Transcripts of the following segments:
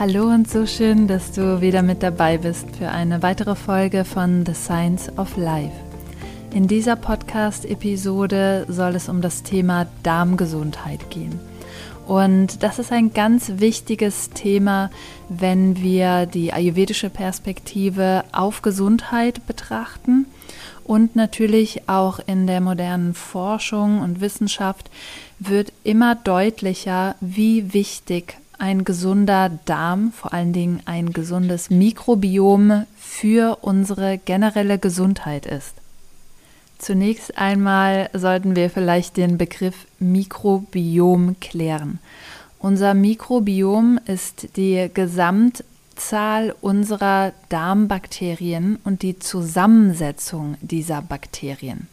Hallo und so schön, dass du wieder mit dabei bist für eine weitere Folge von The Science of Life. In dieser Podcast-Episode soll es um das Thema Darmgesundheit gehen. Und das ist ein ganz wichtiges Thema, wenn wir die ayurvedische Perspektive auf Gesundheit betrachten und natürlich auch in der modernen Forschung und Wissenschaft wird immer deutlicher, wie wichtig ein gesunder Darm, vor allen Dingen ein gesundes Mikrobiom für unsere generelle Gesundheit ist. Zunächst einmal sollten wir vielleicht den Begriff Mikrobiom klären. Unser Mikrobiom ist die Gesamtzahl unserer Darmbakterien und die Zusammensetzung dieser Bakterien.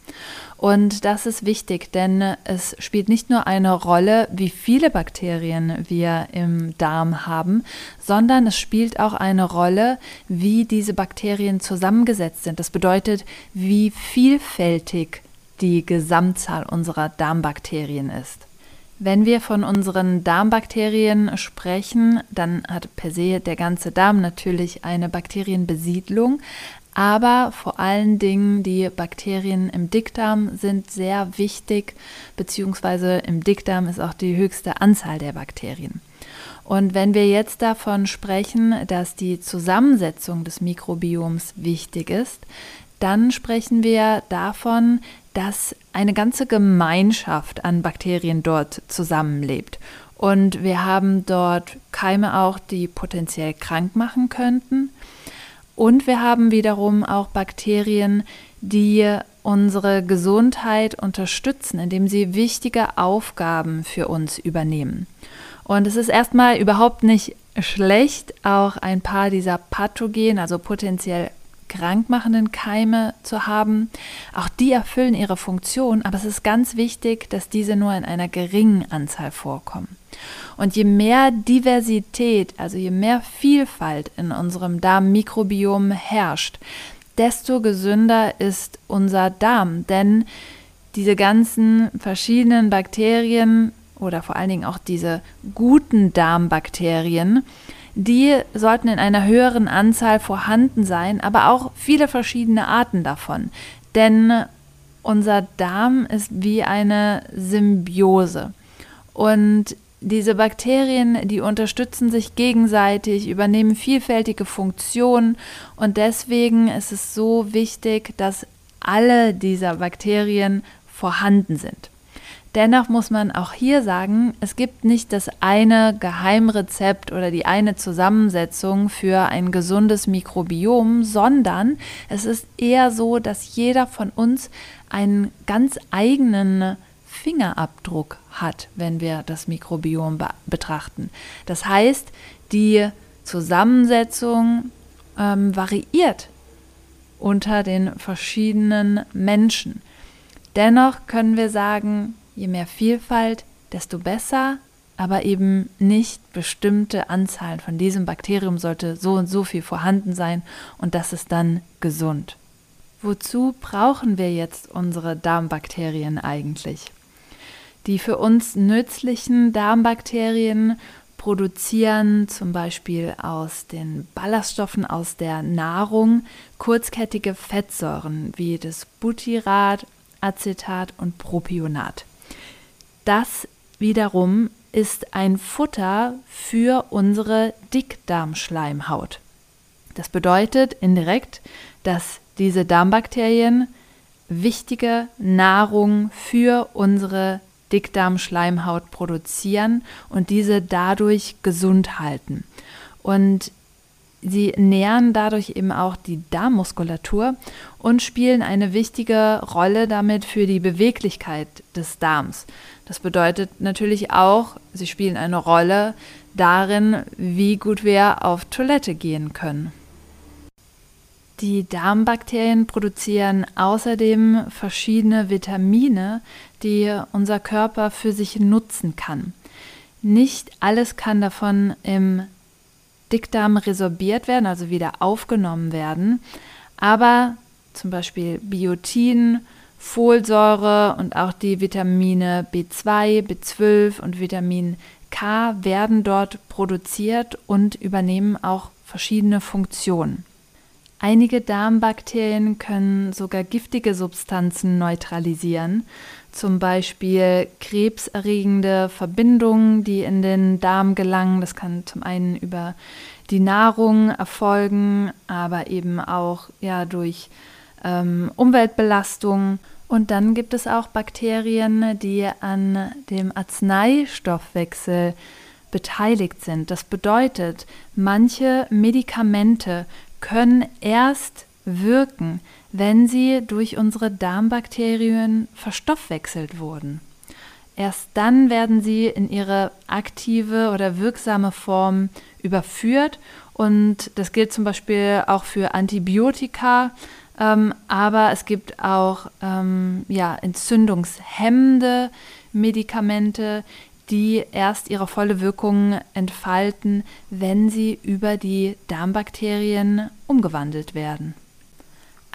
Und das ist wichtig, denn es spielt nicht nur eine Rolle, wie viele Bakterien wir im Darm haben, sondern es spielt auch eine Rolle, wie diese Bakterien zusammengesetzt sind. Das bedeutet, wie vielfältig die Gesamtzahl unserer Darmbakterien ist. Wenn wir von unseren Darmbakterien sprechen, dann hat per se der ganze Darm natürlich eine Bakterienbesiedlung, aber vor allen Dingen die Bakterien im Dickdarm sind sehr wichtig, beziehungsweise im Dickdarm ist auch die höchste Anzahl der Bakterien. Und wenn wir jetzt davon sprechen, dass die Zusammensetzung des Mikrobioms wichtig ist, dann sprechen wir davon, dass eine ganze Gemeinschaft an Bakterien dort zusammenlebt. Und wir haben dort Keime auch, die potenziell krank machen könnten. Und wir haben wiederum auch Bakterien, die unsere Gesundheit unterstützen, indem sie wichtige Aufgaben für uns übernehmen. Und es ist erstmal überhaupt nicht schlecht, auch ein paar dieser Pathogen, also potenziell krankmachenden Keime zu haben. Auch die erfüllen ihre Funktion, aber es ist ganz wichtig, dass diese nur in einer geringen Anzahl vorkommen. Und je mehr Diversität, also je mehr Vielfalt in unserem Darmmikrobiom herrscht, desto gesünder ist unser Darm. Denn diese ganzen verschiedenen Bakterien oder vor allen Dingen auch diese guten Darmbakterien, die sollten in einer höheren Anzahl vorhanden sein, aber auch viele verschiedene Arten davon. Denn unser Darm ist wie eine Symbiose. Und diese Bakterien, die unterstützen sich gegenseitig, übernehmen vielfältige Funktionen und deswegen ist es so wichtig, dass alle dieser Bakterien vorhanden sind. Dennoch muss man auch hier sagen, es gibt nicht das eine Geheimrezept oder die eine Zusammensetzung für ein gesundes Mikrobiom, sondern es ist eher so, dass jeder von uns einen ganz eigenen Fingerabdruck hat, wenn wir das Mikrobiom be betrachten. Das heißt, die Zusammensetzung ähm, variiert unter den verschiedenen Menschen. Dennoch können wir sagen, je mehr Vielfalt, desto besser, aber eben nicht bestimmte Anzahlen von diesem Bakterium sollte so und so viel vorhanden sein und das ist dann gesund. Wozu brauchen wir jetzt unsere Darmbakterien eigentlich? Die für uns nützlichen Darmbakterien produzieren zum Beispiel aus den Ballaststoffen aus der Nahrung kurzkettige Fettsäuren wie das Butyrat, Acetat und Propionat. Das wiederum ist ein Futter für unsere Dickdarmschleimhaut. Das bedeutet indirekt, dass diese Darmbakterien wichtige Nahrung für unsere Dickdarmschleimhaut produzieren und diese dadurch gesund halten. Und sie nähren dadurch eben auch die Darmmuskulatur und spielen eine wichtige Rolle damit für die Beweglichkeit des Darms. Das bedeutet natürlich auch, sie spielen eine Rolle darin, wie gut wir auf Toilette gehen können. Die Darmbakterien produzieren außerdem verschiedene Vitamine, die unser Körper für sich nutzen kann. Nicht alles kann davon im Dickdarm resorbiert werden, also wieder aufgenommen werden, aber zum Beispiel Biotin, Folsäure und auch die Vitamine B2, B12 und Vitamin K werden dort produziert und übernehmen auch verschiedene Funktionen. Einige Darmbakterien können sogar giftige Substanzen neutralisieren, zum Beispiel krebserregende Verbindungen, die in den Darm gelangen. Das kann zum einen über die Nahrung erfolgen, aber eben auch ja, durch ähm, Umweltbelastung. Und dann gibt es auch Bakterien, die an dem Arzneistoffwechsel beteiligt sind. Das bedeutet, manche Medikamente können erst wirken, wenn sie durch unsere Darmbakterien verstoffwechselt wurden. Erst dann werden sie in ihre aktive oder wirksame Form überführt und das gilt zum Beispiel auch für Antibiotika, ähm, aber es gibt auch ähm, ja, entzündungshemmende Medikamente, die erst ihre volle Wirkung entfalten, wenn sie über die Darmbakterien umgewandelt werden.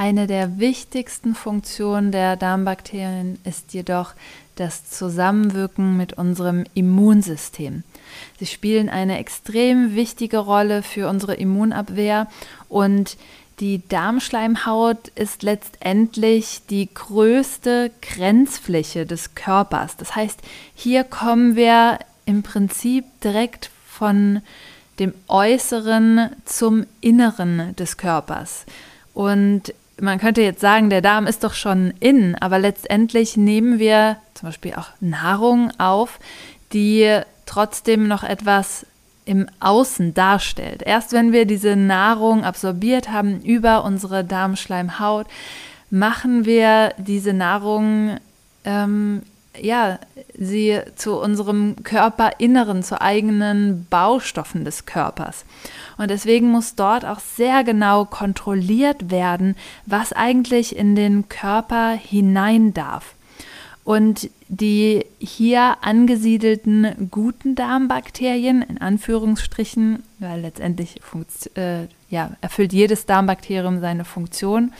Eine der wichtigsten Funktionen der Darmbakterien ist jedoch das Zusammenwirken mit unserem Immunsystem. Sie spielen eine extrem wichtige Rolle für unsere Immunabwehr und die Darmschleimhaut ist letztendlich die größte Grenzfläche des Körpers. Das heißt, hier kommen wir im Prinzip direkt von dem Äußeren zum Inneren des Körpers. Und man könnte jetzt sagen, der Darm ist doch schon innen, aber letztendlich nehmen wir zum Beispiel auch Nahrung auf, die trotzdem noch etwas im Außen darstellt. Erst wenn wir diese Nahrung absorbiert haben über unsere Darmschleimhaut, machen wir diese Nahrung, ähm, ja, sie zu unserem Körperinneren, zu eigenen Baustoffen des Körpers. Und deswegen muss dort auch sehr genau kontrolliert werden, was eigentlich in den Körper hinein darf. Und die hier angesiedelten guten Darmbakterien, in Anführungsstrichen, weil letztendlich äh, ja, erfüllt jedes Darmbakterium seine Funktion,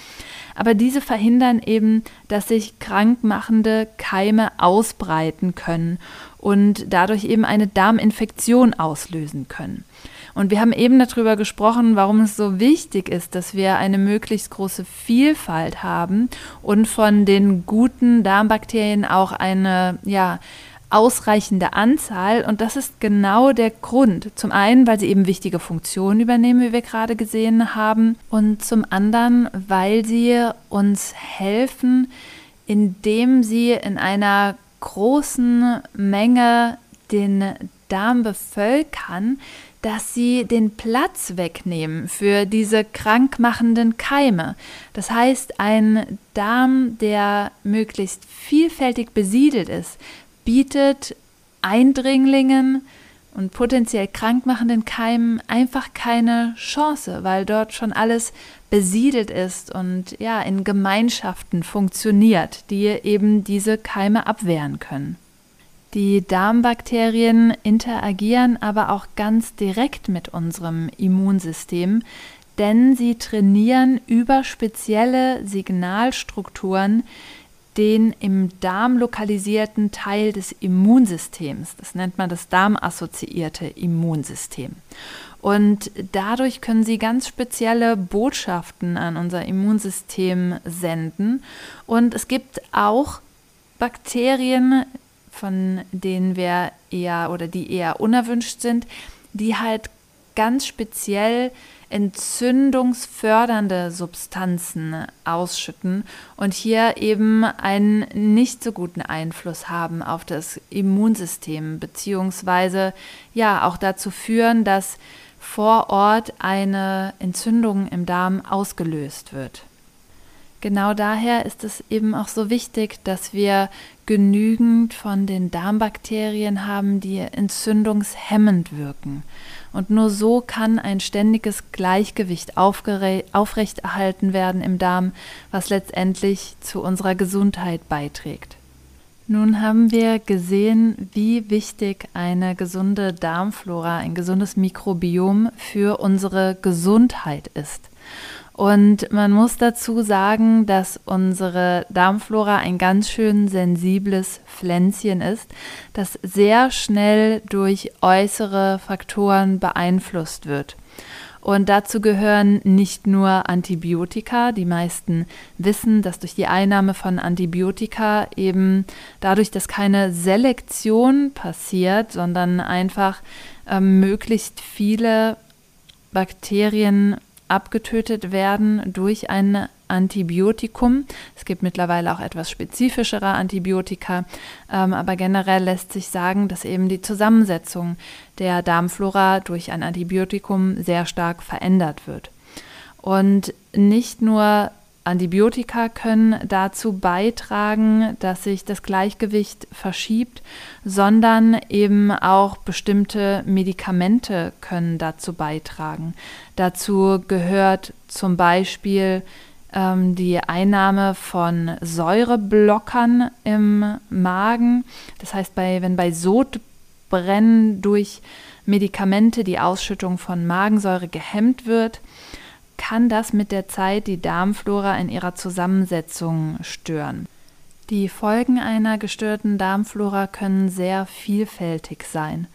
aber diese verhindern eben, dass sich krankmachende Keime ausbreiten können und dadurch eben eine Darminfektion auslösen können. Und wir haben eben darüber gesprochen, warum es so wichtig ist, dass wir eine möglichst große Vielfalt haben und von den guten Darmbakterien auch eine, ja, ausreichende Anzahl. Und das ist genau der Grund. Zum einen, weil sie eben wichtige Funktionen übernehmen, wie wir gerade gesehen haben. Und zum anderen, weil sie uns helfen, indem sie in einer großen Menge den Darm bevölkern, dass sie den Platz wegnehmen für diese krankmachenden Keime. Das heißt, ein Darm, der möglichst vielfältig besiedelt ist, bietet Eindringlingen und potenziell krankmachenden Keimen einfach keine Chance, weil dort schon alles besiedelt ist und ja in Gemeinschaften funktioniert, die eben diese Keime abwehren können. Die Darmbakterien interagieren aber auch ganz direkt mit unserem Immunsystem, denn sie trainieren über spezielle Signalstrukturen den im Darm lokalisierten Teil des Immunsystems. Das nennt man das darmassoziierte Immunsystem. Und dadurch können sie ganz spezielle Botschaften an unser Immunsystem senden. Und es gibt auch Bakterien, von denen wir eher oder die eher unerwünscht sind, die halt ganz speziell entzündungsfördernde Substanzen ausschütten und hier eben einen nicht so guten Einfluss haben auf das Immunsystem, beziehungsweise ja auch dazu führen, dass vor Ort eine Entzündung im Darm ausgelöst wird. Genau daher ist es eben auch so wichtig, dass wir genügend von den Darmbakterien haben, die entzündungshemmend wirken. Und nur so kann ein ständiges Gleichgewicht aufrechterhalten werden im Darm, was letztendlich zu unserer Gesundheit beiträgt. Nun haben wir gesehen, wie wichtig eine gesunde Darmflora, ein gesundes Mikrobiom für unsere Gesundheit ist. Und man muss dazu sagen, dass unsere Darmflora ein ganz schön sensibles Pflänzchen ist, das sehr schnell durch äußere Faktoren beeinflusst wird. Und dazu gehören nicht nur Antibiotika. Die meisten wissen, dass durch die Einnahme von Antibiotika eben dadurch, dass keine Selektion passiert, sondern einfach äh, möglichst viele Bakterien abgetötet werden durch ein Antibiotikum. Es gibt mittlerweile auch etwas spezifischere Antibiotika, ähm, aber generell lässt sich sagen, dass eben die Zusammensetzung der Darmflora durch ein Antibiotikum sehr stark verändert wird. Und nicht nur Antibiotika können dazu beitragen, dass sich das Gleichgewicht verschiebt, sondern eben auch bestimmte Medikamente können dazu beitragen. Dazu gehört zum Beispiel ähm, die Einnahme von Säureblockern im Magen. Das heißt, bei, wenn bei Sodbrennen durch Medikamente die Ausschüttung von Magensäure gehemmt wird, kann das mit der Zeit die Darmflora in ihrer Zusammensetzung stören. Die Folgen einer gestörten Darmflora können sehr vielfältig sein.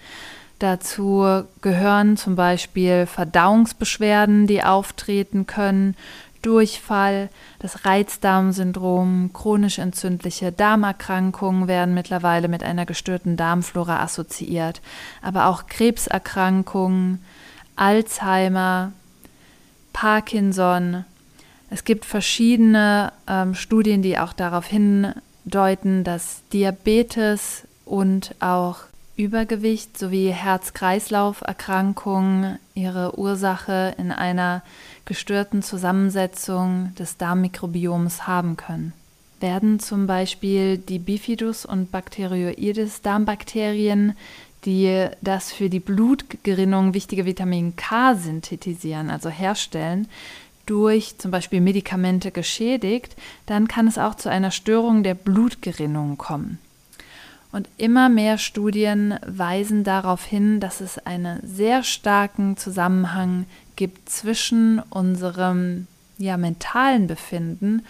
Dazu gehören zum Beispiel Verdauungsbeschwerden, die auftreten können, Durchfall, das Reizdarmsyndrom, chronisch entzündliche Darmerkrankungen werden mittlerweile mit einer gestörten Darmflora assoziiert, aber auch Krebserkrankungen, Alzheimer, Parkinson. Es gibt verschiedene ähm, Studien, die auch darauf hindeuten, dass Diabetes und auch Übergewicht sowie Herz-Kreislauf-Erkrankungen ihre Ursache in einer gestörten Zusammensetzung des Darmmikrobioms haben können. Werden zum Beispiel die Bifidus und Bacteroides Darmbakterien die das für die Blutgerinnung wichtige Vitamin K synthetisieren, also herstellen, durch zum Beispiel Medikamente geschädigt, dann kann es auch zu einer Störung der Blutgerinnung kommen. Und immer mehr Studien weisen darauf hin, dass es einen sehr starken Zusammenhang gibt zwischen unserem ja, mentalen Befinden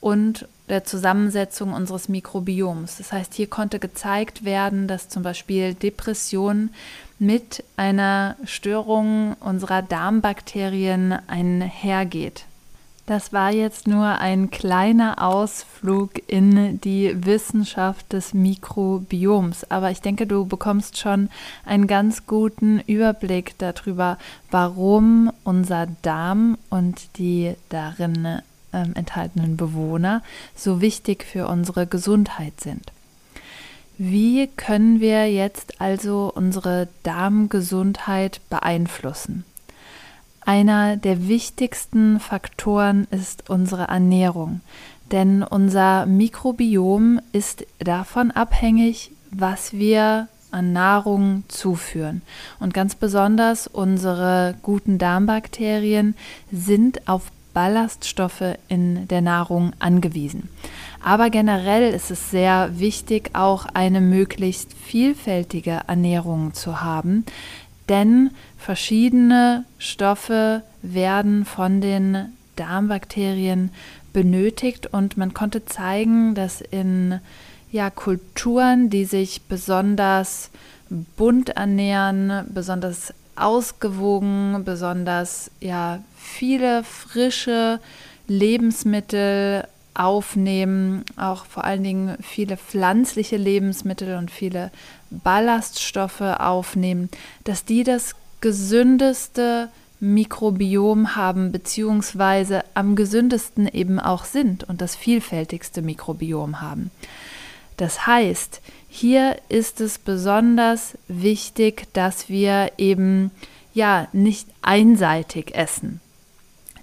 und der Zusammensetzung unseres Mikrobioms. Das heißt, hier konnte gezeigt werden, dass zum Beispiel Depression mit einer Störung unserer Darmbakterien einhergeht. Das war jetzt nur ein kleiner Ausflug in die Wissenschaft des Mikrobioms, aber ich denke, du bekommst schon einen ganz guten Überblick darüber, warum unser Darm und die darin ähm, enthaltenen Bewohner so wichtig für unsere Gesundheit sind. Wie können wir jetzt also unsere Darmgesundheit beeinflussen? Einer der wichtigsten Faktoren ist unsere Ernährung, denn unser Mikrobiom ist davon abhängig, was wir an Nahrung zuführen. Und ganz besonders unsere guten Darmbakterien sind auf Ballaststoffe in der Nahrung angewiesen. Aber generell ist es sehr wichtig, auch eine möglichst vielfältige Ernährung zu haben, denn verschiedene Stoffe werden von den Darmbakterien benötigt und man konnte zeigen, dass in ja, Kulturen, die sich besonders bunt ernähren, besonders ausgewogen, besonders ja viele frische Lebensmittel aufnehmen, auch vor allen Dingen viele pflanzliche Lebensmittel und viele Ballaststoffe aufnehmen, dass die das gesündeste Mikrobiom haben, beziehungsweise am gesündesten eben auch sind und das vielfältigste Mikrobiom haben. Das heißt, hier ist es besonders wichtig, dass wir eben ja nicht einseitig essen.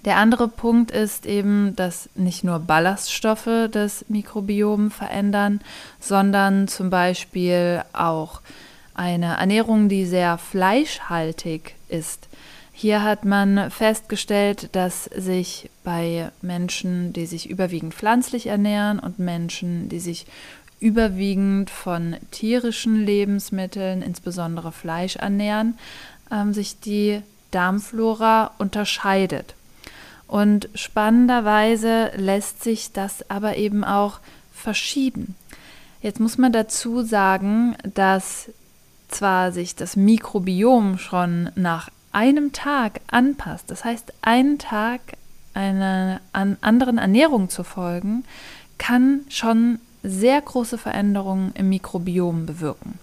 Der andere Punkt ist eben, dass nicht nur Ballaststoffe das Mikrobiom verändern, sondern zum Beispiel auch eine Ernährung, die sehr fleischhaltig ist. Hier hat man festgestellt, dass sich bei Menschen, die sich überwiegend pflanzlich ernähren und Menschen, die sich überwiegend von tierischen Lebensmitteln, insbesondere Fleisch ernähren, ähm, sich die Darmflora unterscheidet. Und spannenderweise lässt sich das aber eben auch verschieben. Jetzt muss man dazu sagen, dass zwar sich das Mikrobiom schon nach einem Tag anpasst, das heißt, einen Tag einer anderen Ernährung zu folgen, kann schon sehr große Veränderungen im Mikrobiom bewirken.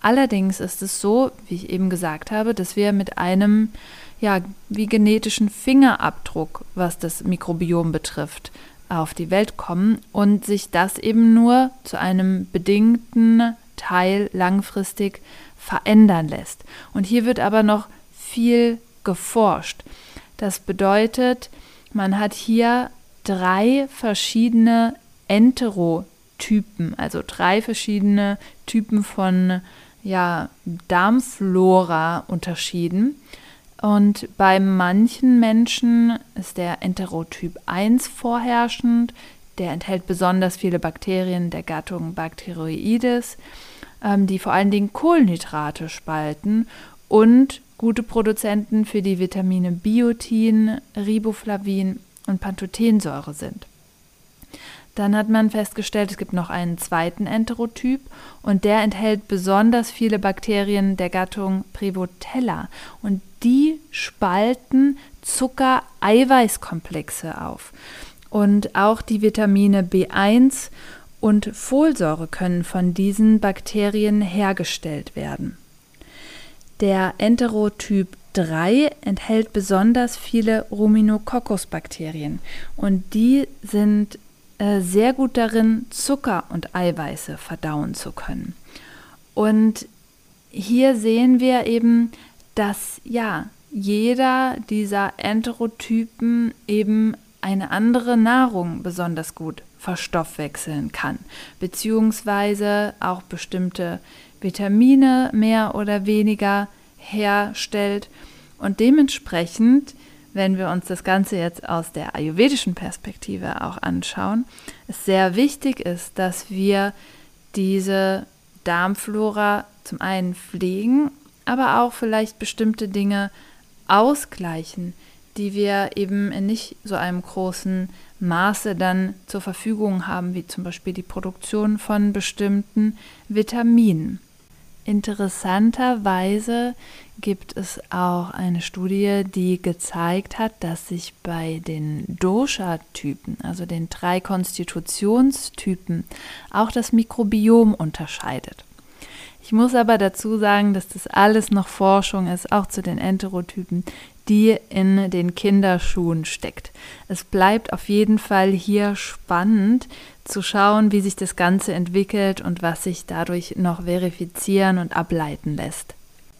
Allerdings ist es so, wie ich eben gesagt habe, dass wir mit einem ja, wie genetischen Fingerabdruck, was das Mikrobiom betrifft, auf die Welt kommen und sich das eben nur zu einem bedingten Teil langfristig verändern lässt. Und hier wird aber noch viel geforscht. Das bedeutet, man hat hier drei verschiedene Enterotypen, also drei verschiedene Typen von ja, Darmflora unterschieden. Und bei manchen Menschen ist der Enterotyp 1 vorherrschend. Der enthält besonders viele Bakterien der Gattung Bacteroides, ähm, die vor allen Dingen Kohlenhydrate spalten und gute Produzenten für die Vitamine Biotin, Riboflavin und Pantothensäure sind. Dann hat man festgestellt, es gibt noch einen zweiten Enterotyp und der enthält besonders viele Bakterien der Gattung Prevotella und die spalten Zucker-Eiweißkomplexe auf. Und auch die Vitamine B1 und Folsäure können von diesen Bakterien hergestellt werden. Der Enterotyp 3 enthält besonders viele Ruminococcus-Bakterien und die sind äh, sehr gut darin, Zucker und Eiweiße verdauen zu können. Und hier sehen wir eben, dass ja, jeder dieser Enterotypen eben eine andere Nahrung besonders gut verstoffwechseln kann, beziehungsweise auch bestimmte Vitamine mehr oder weniger herstellt und dementsprechend wenn wir uns das Ganze jetzt aus der ayurvedischen Perspektive auch anschauen, es sehr wichtig ist, dass wir diese Darmflora zum einen pflegen, aber auch vielleicht bestimmte Dinge ausgleichen, die wir eben in nicht so einem großen Maße dann zur Verfügung haben, wie zum Beispiel die Produktion von bestimmten Vitaminen. Interessanterweise gibt es auch eine Studie, die gezeigt hat, dass sich bei den Dosha-Typen, also den drei Konstitutionstypen, auch das Mikrobiom unterscheidet. Ich muss aber dazu sagen, dass das alles noch Forschung ist, auch zu den Enterotypen, die in den Kinderschuhen steckt. Es bleibt auf jeden Fall hier spannend zu schauen, wie sich das Ganze entwickelt und was sich dadurch noch verifizieren und ableiten lässt.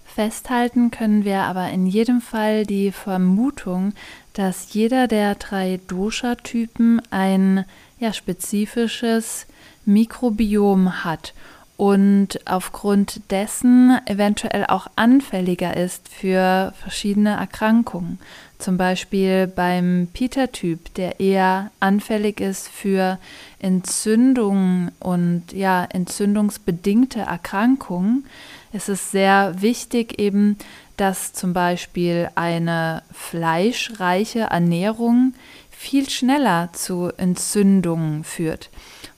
Festhalten können wir aber in jedem Fall die Vermutung, dass jeder der drei Dosha-Typen ein ja, spezifisches Mikrobiom hat und aufgrund dessen eventuell auch anfälliger ist für verschiedene Erkrankungen. Zum Beispiel beim Peter-Typ, der eher anfällig ist für Entzündungen und ja, entzündungsbedingte Erkrankungen, ist es sehr wichtig eben, dass zum Beispiel eine fleischreiche Ernährung viel schneller zu Entzündungen führt.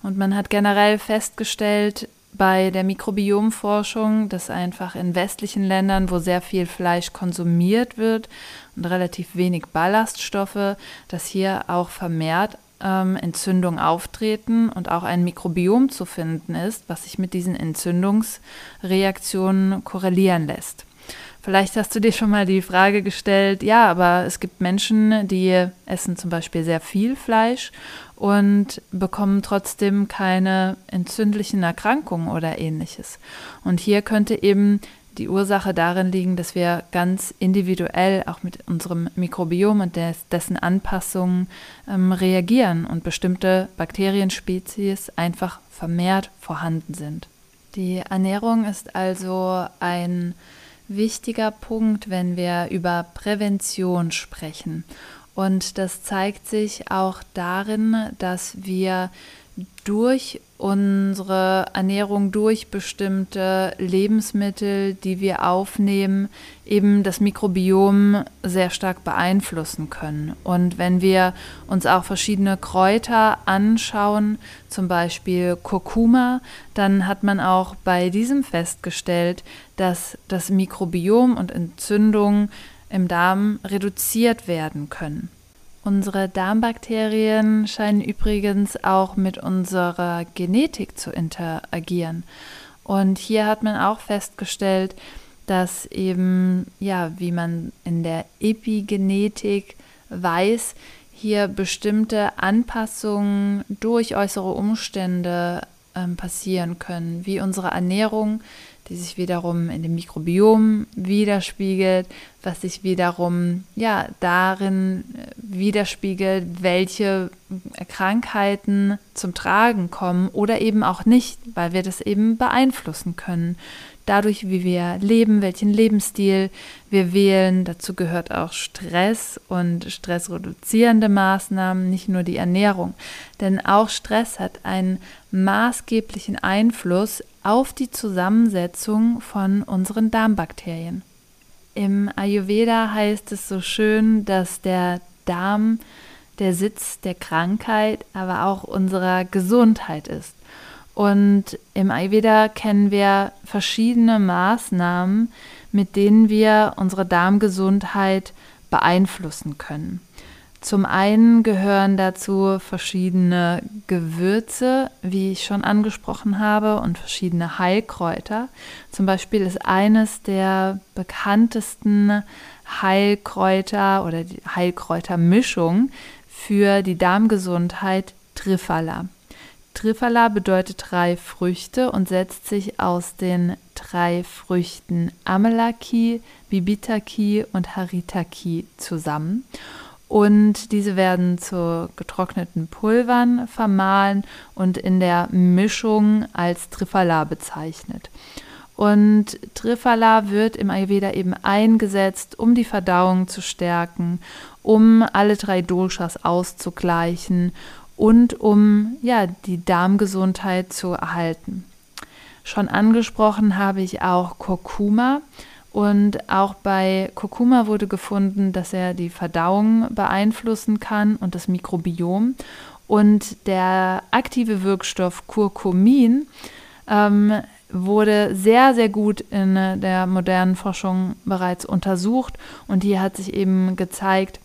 Und man hat generell festgestellt, bei der Mikrobiomforschung, dass einfach in westlichen Ländern, wo sehr viel Fleisch konsumiert wird und relativ wenig Ballaststoffe, dass hier auch vermehrt ähm, Entzündungen auftreten und auch ein Mikrobiom zu finden ist, was sich mit diesen Entzündungsreaktionen korrelieren lässt. Vielleicht hast du dir schon mal die Frage gestellt, ja, aber es gibt Menschen, die essen zum Beispiel sehr viel Fleisch und bekommen trotzdem keine entzündlichen Erkrankungen oder ähnliches. Und hier könnte eben die Ursache darin liegen, dass wir ganz individuell auch mit unserem Mikrobiom und des, dessen Anpassungen ähm, reagieren und bestimmte Bakterienspezies einfach vermehrt vorhanden sind. Die Ernährung ist also ein wichtiger Punkt, wenn wir über Prävention sprechen. Und das zeigt sich auch darin, dass wir durch unsere Ernährung, durch bestimmte Lebensmittel, die wir aufnehmen, eben das Mikrobiom sehr stark beeinflussen können. Und wenn wir uns auch verschiedene Kräuter anschauen, zum Beispiel Kurkuma, dann hat man auch bei diesem festgestellt, dass das Mikrobiom und Entzündungen im Darm reduziert werden können. Unsere Darmbakterien scheinen übrigens auch mit unserer Genetik zu interagieren. Und hier hat man auch festgestellt, dass eben, ja, wie man in der Epigenetik weiß, hier bestimmte Anpassungen durch äußere Umstände ähm, passieren können, wie unsere Ernährung, die sich wiederum in dem Mikrobiom widerspiegelt, was sich wiederum ja darin äh, widerspiegelt, welche Krankheiten zum Tragen kommen oder eben auch nicht, weil wir das eben beeinflussen können dadurch, wie wir leben, welchen Lebensstil wir wählen. Dazu gehört auch Stress und stressreduzierende Maßnahmen, nicht nur die Ernährung. Denn auch Stress hat einen maßgeblichen Einfluss auf die Zusammensetzung von unseren Darmbakterien. Im Ayurveda heißt es so schön, dass der Darm der Sitz der Krankheit, aber auch unserer Gesundheit ist. Und im Ayurveda kennen wir verschiedene Maßnahmen, mit denen wir unsere Darmgesundheit beeinflussen können. Zum einen gehören dazu verschiedene Gewürze, wie ich schon angesprochen habe, und verschiedene Heilkräuter. Zum Beispiel ist eines der bekanntesten Heilkräuter oder die Heilkräutermischung für die Darmgesundheit Triphala. Triphala bedeutet drei Früchte und setzt sich aus den drei Früchten Amalaki, Bibitaki und Haritaki zusammen. Und diese werden zu getrockneten Pulvern vermahlen und in der Mischung als Triphala bezeichnet. Und Triphala wird im Ayurveda eben eingesetzt, um die Verdauung zu stärken, um alle drei Doshas auszugleichen und um ja, die Darmgesundheit zu erhalten. Schon angesprochen habe ich auch Kurkuma und auch bei Kurkuma wurde gefunden, dass er die Verdauung beeinflussen kann und das Mikrobiom. Und der aktive Wirkstoff Kurkumin ähm, wurde sehr, sehr gut in der modernen Forschung bereits untersucht. Und hier hat sich eben gezeigt,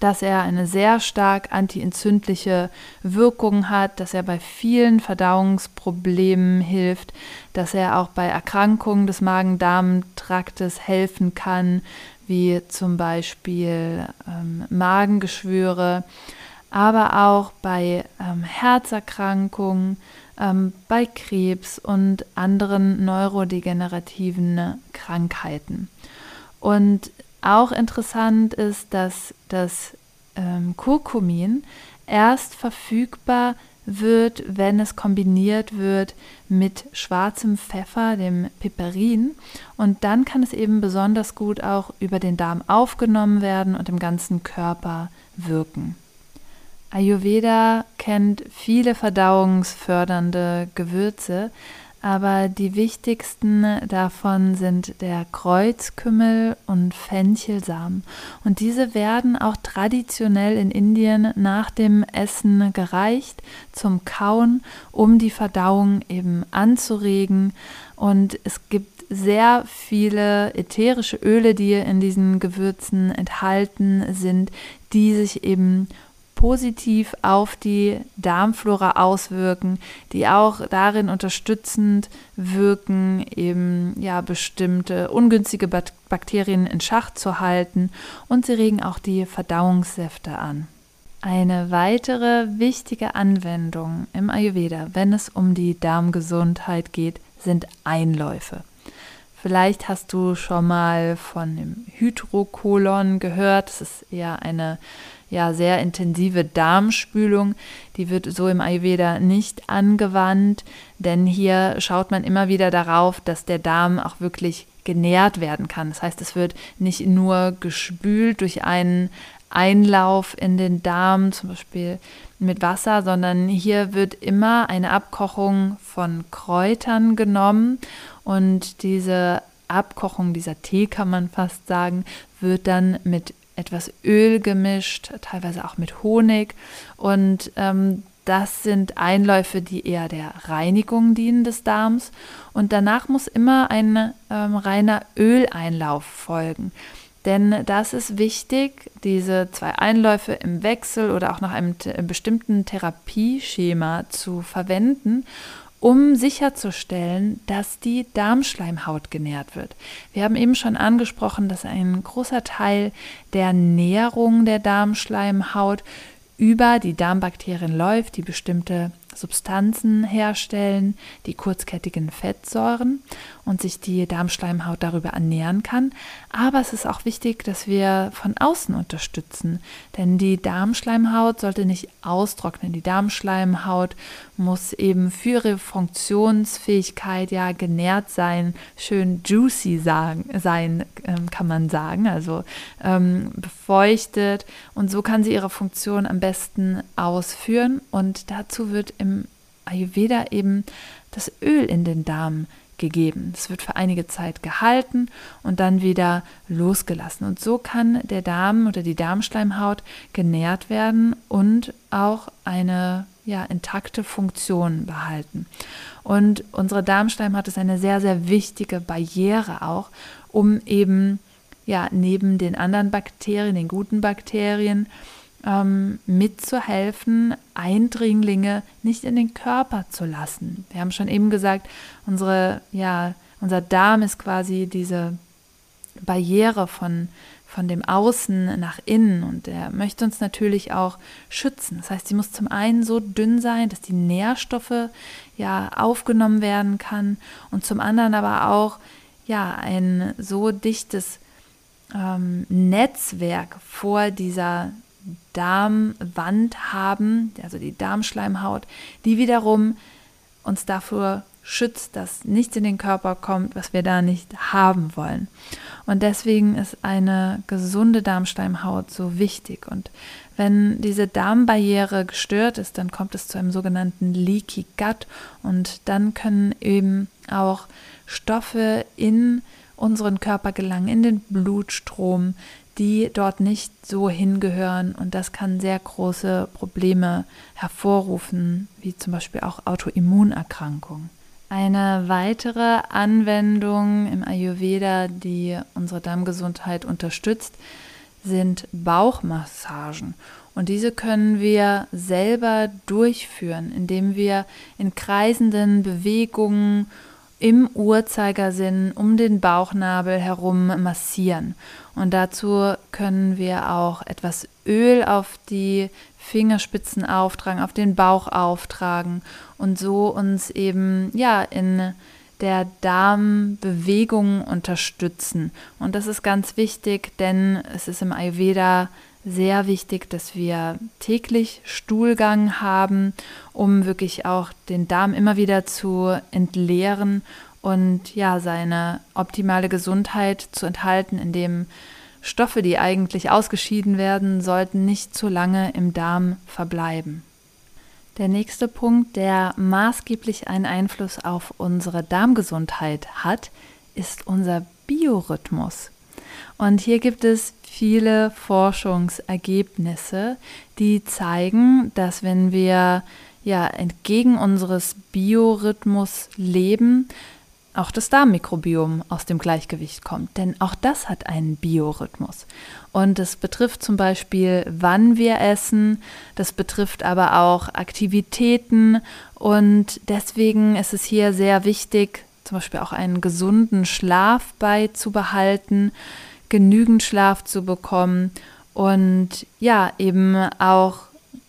dass er eine sehr stark antientzündliche Wirkung hat, dass er bei vielen Verdauungsproblemen hilft, dass er auch bei Erkrankungen des Magen-Darm-Traktes helfen kann, wie zum Beispiel ähm, Magengeschwüre, aber auch bei ähm, Herzerkrankungen, ähm, bei Krebs und anderen neurodegenerativen Krankheiten. Und auch interessant ist, dass das ähm, Kurkumin erst verfügbar wird, wenn es kombiniert wird mit schwarzem Pfeffer, dem Piperin. Und dann kann es eben besonders gut auch über den Darm aufgenommen werden und im ganzen Körper wirken. Ayurveda kennt viele verdauungsfördernde Gewürze, aber die wichtigsten davon sind der Kreuzkümmel und Fenchelsamen. Und diese werden auch traditionell in Indien nach dem Essen gereicht zum Kauen, um die Verdauung eben anzuregen. Und es gibt sehr viele ätherische Öle, die in diesen Gewürzen enthalten sind, die sich eben positiv auf die Darmflora auswirken, die auch darin unterstützend wirken, eben ja bestimmte ungünstige Bakterien in Schach zu halten und sie regen auch die Verdauungssäfte an. Eine weitere wichtige Anwendung im Ayurveda, wenn es um die Darmgesundheit geht, sind Einläufe. Vielleicht hast du schon mal von dem Hydrokolon gehört. Das ist eher eine ja, sehr intensive Darmspülung. Die wird so im Ayurveda nicht angewandt, denn hier schaut man immer wieder darauf, dass der Darm auch wirklich genährt werden kann. Das heißt, es wird nicht nur gespült durch einen Einlauf in den Darm, zum Beispiel mit Wasser, sondern hier wird immer eine Abkochung von Kräutern genommen und diese Abkochung, dieser Tee kann man fast sagen, wird dann mit etwas Öl gemischt, teilweise auch mit Honig und ähm, das sind Einläufe, die eher der Reinigung dienen des Darms. Und danach muss immer ein ähm, reiner Öleinlauf folgen. Denn das ist wichtig, diese zwei Einläufe im Wechsel oder auch nach einem bestimmten Therapieschema zu verwenden, um sicherzustellen, dass die Darmschleimhaut genährt wird. Wir haben eben schon angesprochen, dass ein großer Teil der Nährung der Darmschleimhaut über die Darmbakterien läuft, die bestimmte Substanzen herstellen, die kurzkettigen Fettsäuren und sich die Darmschleimhaut darüber ernähren kann. Aber es ist auch wichtig, dass wir von außen unterstützen, denn die Darmschleimhaut sollte nicht austrocknen. Die Darmschleimhaut muss eben für ihre Funktionsfähigkeit ja genährt sein, schön juicy sagen, sein, ähm, kann man sagen, also ähm, befeuchtet. Und so kann sie ihre Funktion am besten ausführen. Und dazu wird im Ayurveda eben das Öl in den Darm gegeben. Es wird für einige Zeit gehalten und dann wieder losgelassen. Und so kann der Darm oder die Darmschleimhaut genährt werden und auch eine ja, intakte Funktion behalten. Und unsere Darmschleimhaut ist eine sehr, sehr wichtige Barriere auch, um eben ja, neben den anderen Bakterien, den guten Bakterien, ähm, mitzuhelfen, Eindringlinge nicht in den Körper zu lassen. Wir haben schon eben gesagt, unsere, ja, unser Darm ist quasi diese Barriere von, von dem Außen nach innen und er möchte uns natürlich auch schützen. Das heißt, sie muss zum einen so dünn sein, dass die Nährstoffe ja aufgenommen werden kann und zum anderen aber auch ja ein so dichtes ähm, Netzwerk vor dieser Darmwand haben, also die Darmschleimhaut, die wiederum uns dafür schützt, dass nichts in den Körper kommt, was wir da nicht haben wollen. Und deswegen ist eine gesunde Darmschleimhaut so wichtig. Und wenn diese Darmbarriere gestört ist, dann kommt es zu einem sogenannten Leaky Gut und dann können eben auch Stoffe in unseren Körper gelangen, in den Blutstrom, die dort nicht so hingehören. Und das kann sehr große Probleme hervorrufen, wie zum Beispiel auch Autoimmunerkrankungen. Eine weitere Anwendung im Ayurveda, die unsere Darmgesundheit unterstützt, sind Bauchmassagen. Und diese können wir selber durchführen, indem wir in kreisenden Bewegungen im Uhrzeigersinn um den Bauchnabel herum massieren. Und dazu können wir auch etwas Öl auf die Fingerspitzen auftragen, auf den Bauch auftragen und so uns eben ja in der Darmbewegung unterstützen. Und das ist ganz wichtig, denn es ist im Ayurveda sehr wichtig, dass wir täglich Stuhlgang haben, um wirklich auch den Darm immer wieder zu entleeren und ja, seine optimale Gesundheit zu enthalten, indem Stoffe, die eigentlich ausgeschieden werden, sollten nicht zu lange im Darm verbleiben. Der nächste Punkt, der maßgeblich einen Einfluss auf unsere Darmgesundheit hat, ist unser Biorhythmus. Und hier gibt es viele Forschungsergebnisse, die zeigen, dass wenn wir ja entgegen unseres Biorhythmus leben, auch das Darmmikrobiom aus dem Gleichgewicht kommt. Denn auch das hat einen Biorhythmus. Und es betrifft zum Beispiel, wann wir essen, das betrifft aber auch Aktivitäten. Und deswegen ist es hier sehr wichtig, zum Beispiel auch einen gesunden Schlaf beizubehalten, genügend Schlaf zu bekommen und ja, eben auch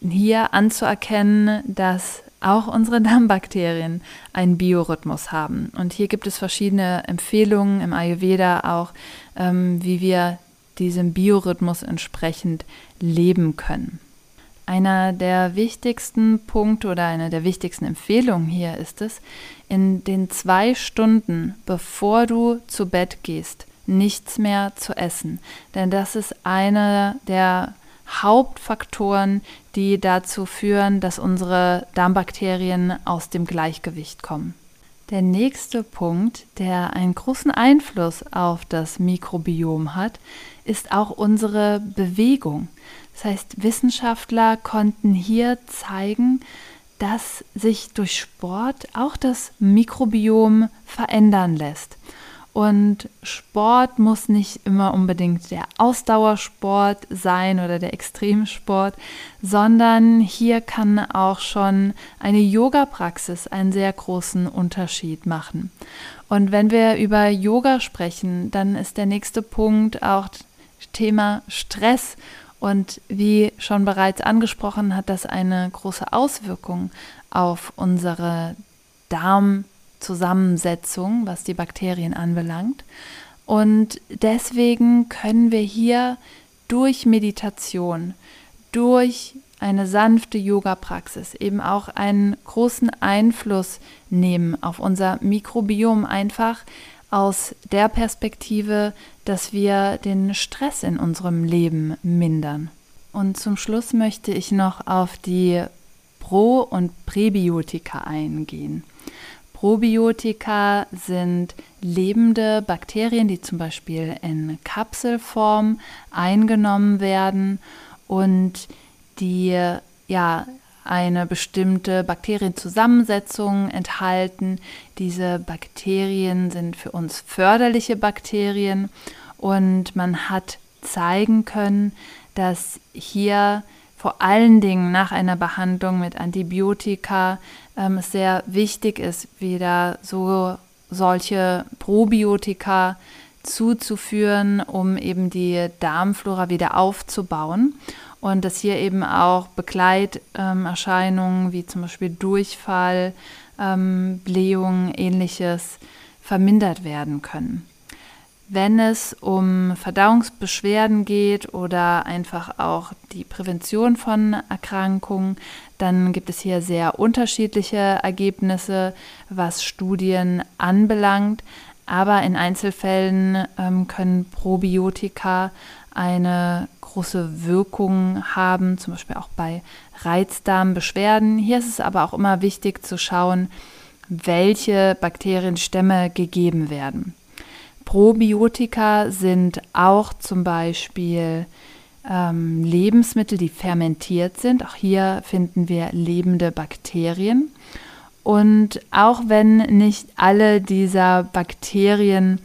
hier anzuerkennen, dass auch unsere Darmbakterien einen Biorhythmus haben. Und hier gibt es verschiedene Empfehlungen im Ayurveda auch, ähm, wie wir diesem Biorhythmus entsprechend leben können. Einer der wichtigsten Punkte oder eine der wichtigsten Empfehlungen hier ist es, in den zwei Stunden, bevor du zu Bett gehst, nichts mehr zu essen. Denn das ist einer der Hauptfaktoren, die dazu führen, dass unsere Darmbakterien aus dem Gleichgewicht kommen. Der nächste Punkt, der einen großen Einfluss auf das Mikrobiom hat, ist auch unsere Bewegung. Das heißt, Wissenschaftler konnten hier zeigen, dass sich durch Sport auch das Mikrobiom verändern lässt. Und Sport muss nicht immer unbedingt der Ausdauersport sein oder der Extremsport, sondern hier kann auch schon eine Yoga-Praxis einen sehr großen Unterschied machen. Und wenn wir über Yoga sprechen, dann ist der nächste Punkt auch Thema Stress. Und wie schon bereits angesprochen, hat das eine große Auswirkung auf unsere Darm- Zusammensetzung, was die Bakterien anbelangt. Und deswegen können wir hier durch Meditation, durch eine sanfte Yoga-Praxis eben auch einen großen Einfluss nehmen auf unser Mikrobiom, einfach aus der Perspektive, dass wir den Stress in unserem Leben mindern. Und zum Schluss möchte ich noch auf die Pro- und Präbiotika eingehen. Probiotika sind lebende Bakterien, die zum Beispiel in Kapselform eingenommen werden und die ja eine bestimmte Bakterienzusammensetzung enthalten. Diese Bakterien sind für uns förderliche Bakterien und man hat zeigen können, dass hier vor allen Dingen nach einer Behandlung mit Antibiotika ähm, sehr wichtig ist, wieder so solche Probiotika zuzuführen, um eben die Darmflora wieder aufzubauen und dass hier eben auch Begleiterscheinungen wie zum Beispiel Durchfall, ähm, Blähung, ähnliches vermindert werden können. Wenn es um Verdauungsbeschwerden geht oder einfach auch die Prävention von Erkrankungen, dann gibt es hier sehr unterschiedliche Ergebnisse, was Studien anbelangt. Aber in Einzelfällen ähm, können Probiotika eine große Wirkung haben, zum Beispiel auch bei Reizdarmbeschwerden. Hier ist es aber auch immer wichtig zu schauen, welche Bakterienstämme gegeben werden. Probiotika sind auch zum Beispiel ähm, Lebensmittel, die fermentiert sind. Auch hier finden wir lebende Bakterien. Und auch wenn nicht alle dieser Bakterien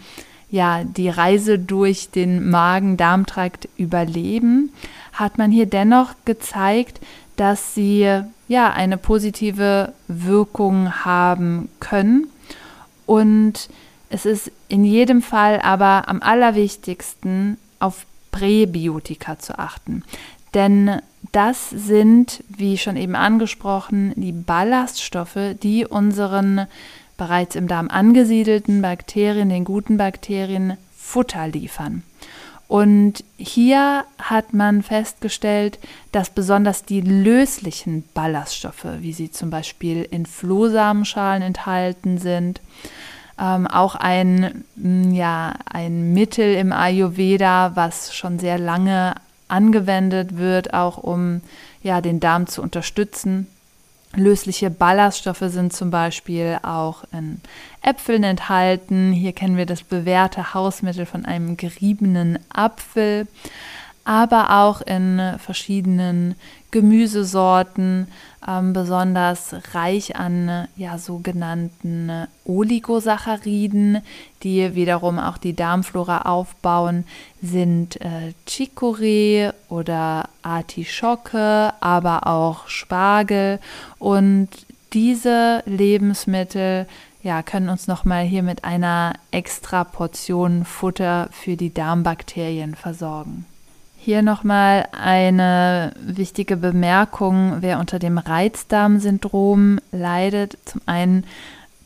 ja die Reise durch den Magen-Darm-Trakt überleben, hat man hier dennoch gezeigt, dass sie ja eine positive Wirkung haben können und es ist in jedem Fall aber am allerwichtigsten, auf Präbiotika zu achten. Denn das sind, wie schon eben angesprochen, die Ballaststoffe, die unseren bereits im Darm angesiedelten Bakterien, den guten Bakterien, Futter liefern. Und hier hat man festgestellt, dass besonders die löslichen Ballaststoffe, wie sie zum Beispiel in Flohsamenschalen enthalten sind, ähm, auch ein, mm, ja, ein Mittel im Ayurveda, was schon sehr lange angewendet wird, auch um ja, den Darm zu unterstützen. Lösliche Ballaststoffe sind zum Beispiel auch in Äpfeln enthalten. Hier kennen wir das bewährte Hausmittel von einem geriebenen Apfel, aber auch in verschiedenen Gemüsesorten, ähm, besonders reich an ja, sogenannten Oligosacchariden, die wiederum auch die Darmflora aufbauen, sind äh, Chicorée oder Artischocke, aber auch Spargel. Und diese Lebensmittel ja, können uns nochmal hier mit einer extra Portion Futter für die Darmbakterien versorgen. Hier nochmal eine wichtige Bemerkung, wer unter dem Reizdarmsyndrom leidet. Zum einen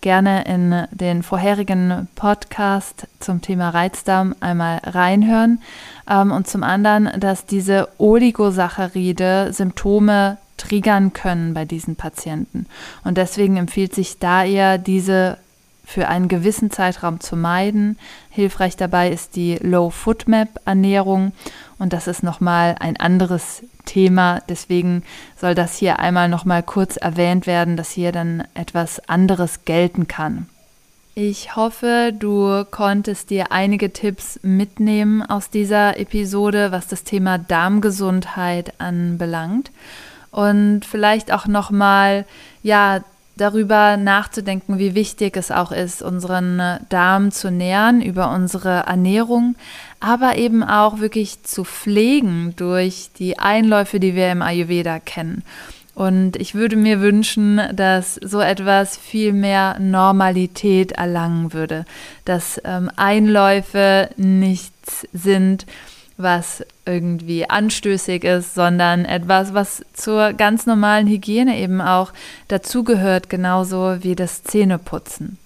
gerne in den vorherigen Podcast zum Thema Reizdarm einmal reinhören. Ähm, und zum anderen, dass diese Oligosaccharide Symptome triggern können bei diesen Patienten. Und deswegen empfiehlt sich da eher, diese für einen gewissen Zeitraum zu meiden. Hilfreich dabei ist die Low Food Map Ernährung und das ist nochmal ein anderes Thema. Deswegen soll das hier einmal nochmal kurz erwähnt werden, dass hier dann etwas anderes gelten kann. Ich hoffe, du konntest dir einige Tipps mitnehmen aus dieser Episode, was das Thema Darmgesundheit anbelangt und vielleicht auch nochmal ja darüber nachzudenken, wie wichtig es auch ist, unseren Darm zu nähren über unsere Ernährung, aber eben auch wirklich zu pflegen durch die Einläufe, die wir im Ayurveda kennen. Und ich würde mir wünschen, dass so etwas viel mehr Normalität erlangen würde, dass ähm, Einläufe nichts sind, was irgendwie anstößig ist, sondern etwas, was zur ganz normalen Hygiene eben auch dazugehört, genauso wie das Zähneputzen.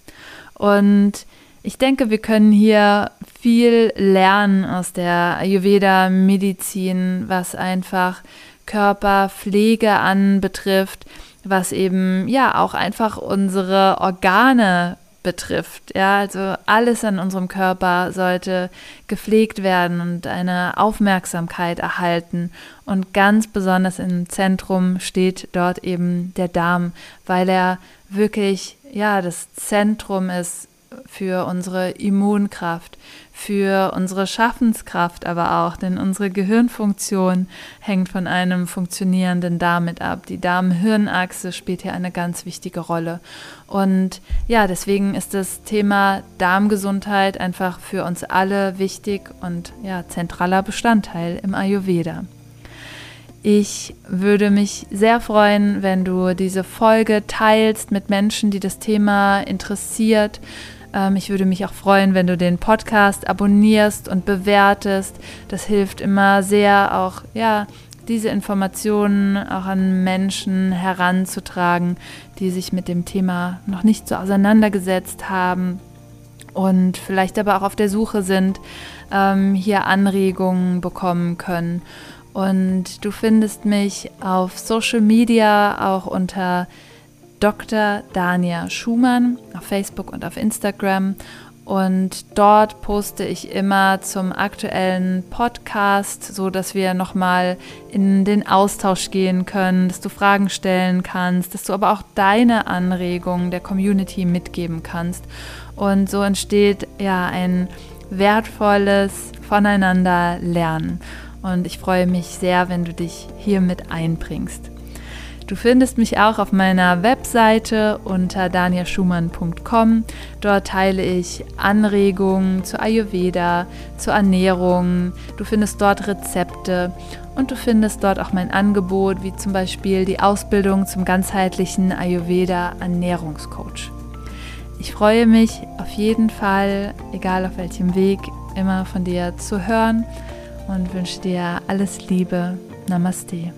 Und ich denke, wir können hier viel lernen aus der Ayurveda-Medizin, was einfach Körperpflege anbetrifft, was eben ja auch einfach unsere Organe betrifft. Ja, also alles an unserem Körper sollte gepflegt werden und eine Aufmerksamkeit erhalten. Und ganz besonders im Zentrum steht dort eben der Darm, weil er wirklich ja das Zentrum ist für unsere Immunkraft, für unsere Schaffenskraft aber auch, denn unsere Gehirnfunktion hängt von einem funktionierenden Darm mit ab. Die Darm-Hirn-Achse spielt hier eine ganz wichtige Rolle. Und ja, deswegen ist das Thema Darmgesundheit einfach für uns alle wichtig und ja, zentraler Bestandteil im Ayurveda. Ich würde mich sehr freuen, wenn du diese Folge teilst mit Menschen, die das Thema interessiert. Ähm, ich würde mich auch freuen, wenn du den Podcast abonnierst und bewertest. Das hilft immer sehr, auch ja, diese Informationen auch an Menschen heranzutragen, die sich mit dem Thema noch nicht so auseinandergesetzt haben und vielleicht aber auch auf der Suche sind, ähm, hier Anregungen bekommen können. Und du findest mich auf Social Media auch unter Dr. Dania Schumann auf Facebook und auf Instagram. Und dort poste ich immer zum aktuellen Podcast, so dass wir nochmal in den Austausch gehen können, dass du Fragen stellen kannst, dass du aber auch deine Anregungen der Community mitgeben kannst. Und so entsteht ja ein wertvolles Voneinander lernen. Und ich freue mich sehr, wenn du dich hier mit einbringst. Du findest mich auch auf meiner Webseite unter daniaschumann.com. Dort teile ich Anregungen zu Ayurveda, zur Ernährung. Du findest dort Rezepte und du findest dort auch mein Angebot, wie zum Beispiel die Ausbildung zum ganzheitlichen Ayurveda Ernährungscoach. Ich freue mich auf jeden Fall, egal auf welchem Weg, immer von dir zu hören und wünsche dir alles Liebe. Namaste.